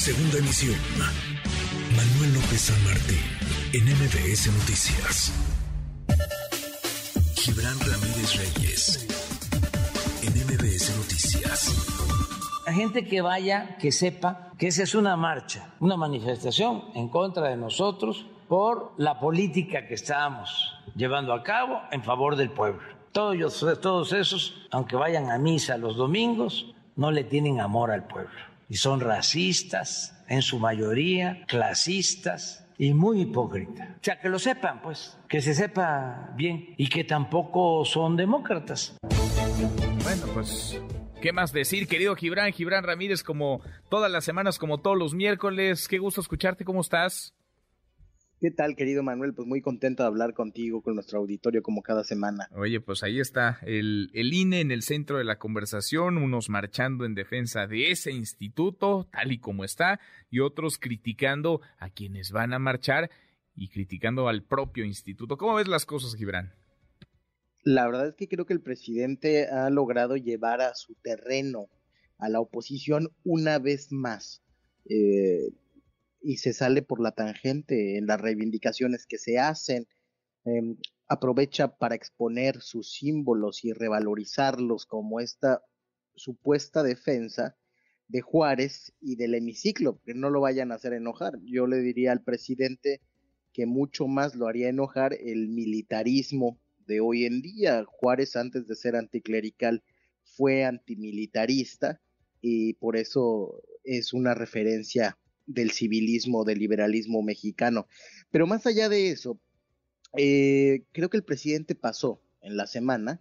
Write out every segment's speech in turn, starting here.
Segunda emisión. Manuel López San Martín, en MBS Noticias. Gibran Ramírez Reyes, en MBS Noticias. La gente que vaya, que sepa que esa es una marcha, una manifestación en contra de nosotros por la política que estamos llevando a cabo en favor del pueblo. Todos, todos esos, aunque vayan a misa los domingos, no le tienen amor al pueblo. Y son racistas, en su mayoría, clasistas y muy hipócritas. O sea, que lo sepan, pues, que se sepa bien y que tampoco son demócratas. Bueno, pues ¿Qué más decir, querido Gibran? Gibran Ramírez, como todas las semanas, como todos los miércoles. Qué gusto escucharte, ¿cómo estás? ¿Qué tal, querido Manuel? Pues muy contento de hablar contigo, con nuestro auditorio, como cada semana. Oye, pues ahí está el, el INE en el centro de la conversación, unos marchando en defensa de ese instituto, tal y como está, y otros criticando a quienes van a marchar y criticando al propio instituto. ¿Cómo ves las cosas, Gibran? La verdad es que creo que el presidente ha logrado llevar a su terreno a la oposición una vez más. Eh, y se sale por la tangente en las reivindicaciones que se hacen, em, aprovecha para exponer sus símbolos y revalorizarlos como esta supuesta defensa de Juárez y del hemiciclo, que no lo vayan a hacer enojar. Yo le diría al presidente que mucho más lo haría enojar el militarismo de hoy en día. Juárez antes de ser anticlerical fue antimilitarista y por eso es una referencia del civilismo, del liberalismo mexicano. Pero más allá de eso, eh, creo que el presidente pasó en la semana,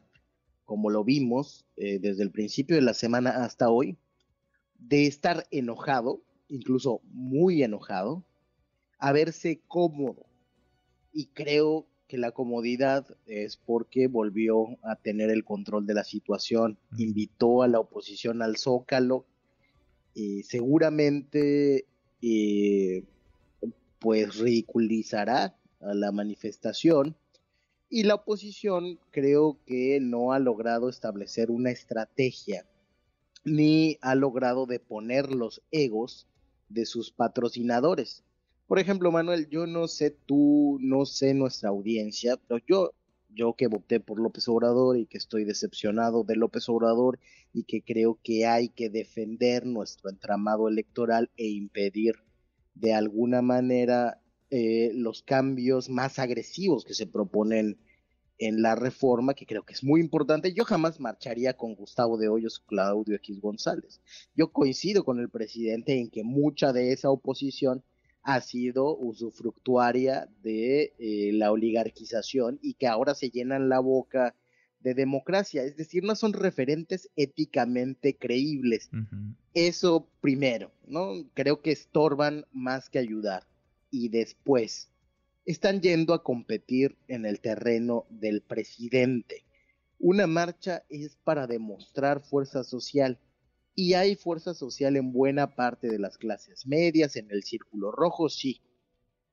como lo vimos eh, desde el principio de la semana hasta hoy, de estar enojado, incluso muy enojado, a verse cómodo. Y creo que la comodidad es porque volvió a tener el control de la situación, invitó a la oposición al zócalo, y seguramente eh, pues ridiculizará a la manifestación y la oposición creo que no ha logrado establecer una estrategia ni ha logrado deponer los egos de sus patrocinadores. Por ejemplo, Manuel, yo no sé tú, no sé nuestra audiencia, pero yo, yo que voté por López Obrador y que estoy decepcionado de López Obrador y que creo que hay que defender nuestro entramado electoral e impedir de alguna manera eh, los cambios más agresivos que se proponen en la reforma, que creo que es muy importante. Yo jamás marcharía con Gustavo de Hoyos Claudio X González. Yo coincido con el presidente en que mucha de esa oposición ha sido usufructuaria de eh, la oligarquización y que ahora se llenan la boca de democracia, es decir, no son referentes éticamente creíbles. Eso primero, ¿no? Creo que estorban más que ayudar. Y después, están yendo a competir en el terreno del presidente. Una marcha es para demostrar fuerza social y hay fuerza social en buena parte de las clases medias, en el círculo rojo, sí,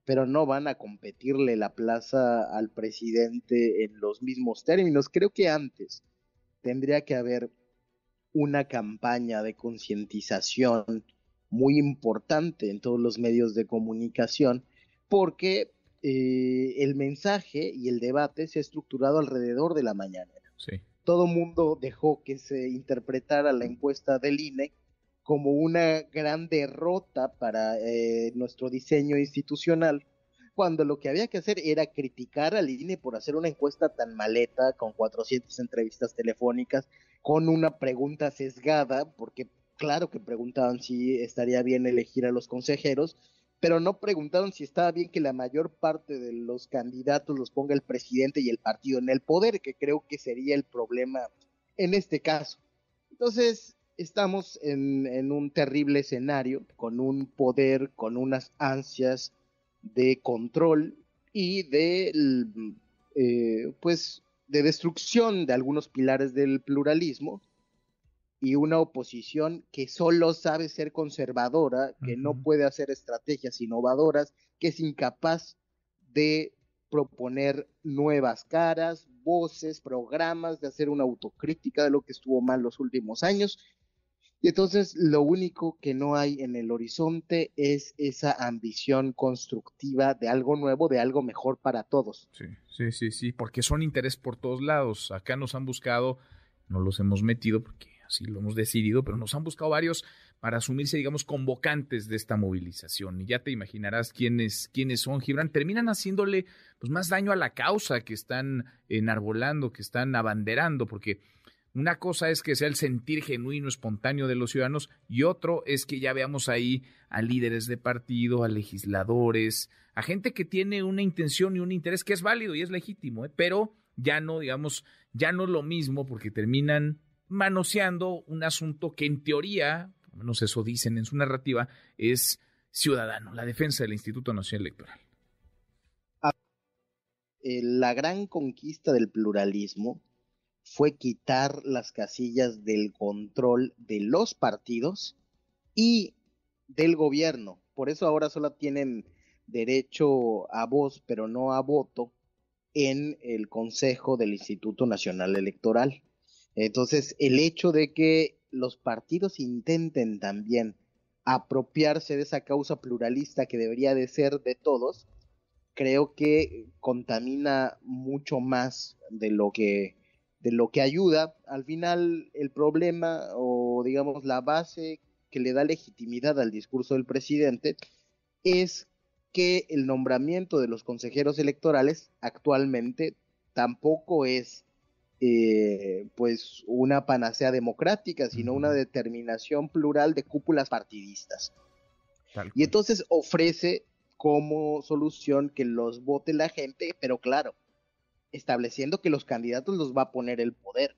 pero no van a competirle la plaza al presidente en los mismos términos. Creo que antes tendría que haber una campaña de concientización muy importante en todos los medios de comunicación, porque eh, el mensaje y el debate se ha estructurado alrededor de la mañana. Sí. Todo mundo dejó que se interpretara la encuesta del INE como una gran derrota para eh, nuestro diseño institucional, cuando lo que había que hacer era criticar al INE por hacer una encuesta tan maleta, con 400 entrevistas telefónicas, con una pregunta sesgada, porque claro que preguntaban si estaría bien elegir a los consejeros, pero no preguntaron si estaba bien que la mayor parte de los candidatos los ponga el presidente y el partido en el poder, que creo que sería el problema en este caso. Entonces, estamos en, un terrible escenario, con un poder, con unas ansias de control y de, eh, pues, de destrucción de algunos pilares del pluralismo y una oposición que solo sabe ser conservadora, que no puede hacer estrategias innovadoras, que es incapaz de proponer nuevas caras, voces, programas, de hacer una autocrítica de lo que estuvo mal los últimos años Y entonces lo único que no hay en el horizonte es esa ambición constructiva de algo nuevo, de algo mejor para todos. Sí, sí, sí, sí, porque son interés por todos lados. Acá nos han buscado, no los hemos metido porque así lo hemos decidido, pero nos han buscado varios para asumirse, digamos, convocantes de esta movilización. Y ya te imaginarás quiénes, quiénes son, Gibran. Terminan haciéndole pues, más daño a la causa que están enarbolando, que están abanderando, porque una cosa es que sea el sentir genuino, espontáneo de los ciudadanos y otro es que ya veamos ahí a líderes de partido, a legisladores, a gente que tiene una intención y un interés que es válido y es legítimo, ¿eh? pero ya no, digamos, ya no lo mismo porque terminan manoseando un asunto que en teoría, al menos eso dicen en su narrativa, es ciudadano, la defensa del Instituto Nacional Electoral. Ah, eh, la gran conquista del pluralismo fue quitar las casillas del control de los partidos y del gobierno. Por eso ahora solo tienen derecho a voz, pero no a voto en el Consejo del Instituto Nacional Electoral. Entonces, el hecho de que los partidos intenten también apropiarse de esa causa pluralista que debería de ser de todos, creo que contamina mucho más de lo que de lo que ayuda, al final el problema o digamos la base que le da legitimidad al discurso del presidente es que el nombramiento de los consejeros electorales actualmente tampoco es eh, pues una panacea democrática, sino una determinación plural de cúpulas partidistas. Y entonces ofrece como solución que los vote la gente, pero claro, estableciendo que los candidatos los va a poner el poder.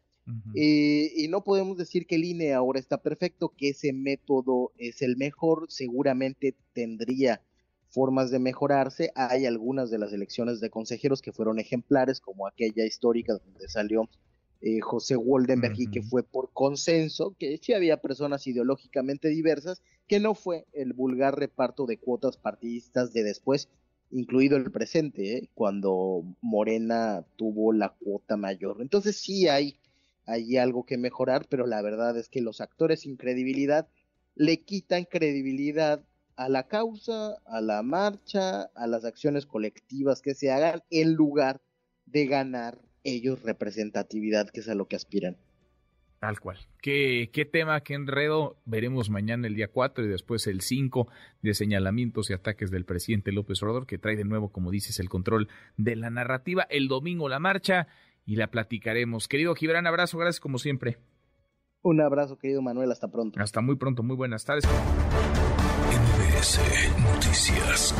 Eh, y no podemos decir que el INE ahora está perfecto, que ese método es el mejor, seguramente tendría formas de mejorarse. Hay algunas de las elecciones de consejeros que fueron ejemplares, como aquella histórica donde salió eh, José Woldenberg y que fue por consenso, que sí había personas ideológicamente diversas, que no fue el vulgar reparto de cuotas partidistas de después, incluido el presente, ¿eh? cuando Morena tuvo la cuota mayor. Entonces sí hay, hay algo que mejorar, pero la verdad es que los actores sin credibilidad le quitan credibilidad a la causa, a la marcha, a las acciones colectivas que se hagan, en lugar de ganar ellos representatividad, que es a lo que aspiran. Tal cual. ¿Qué, ¿Qué tema, qué enredo? Veremos mañana el día 4 y después el 5 de señalamientos y ataques del presidente López Obrador, que trae de nuevo, como dices, el control de la narrativa. El domingo la marcha y la platicaremos. Querido Gibran, abrazo, gracias como siempre. Un abrazo, querido Manuel, hasta pronto. Hasta muy pronto, muy buenas tardes. Noticias.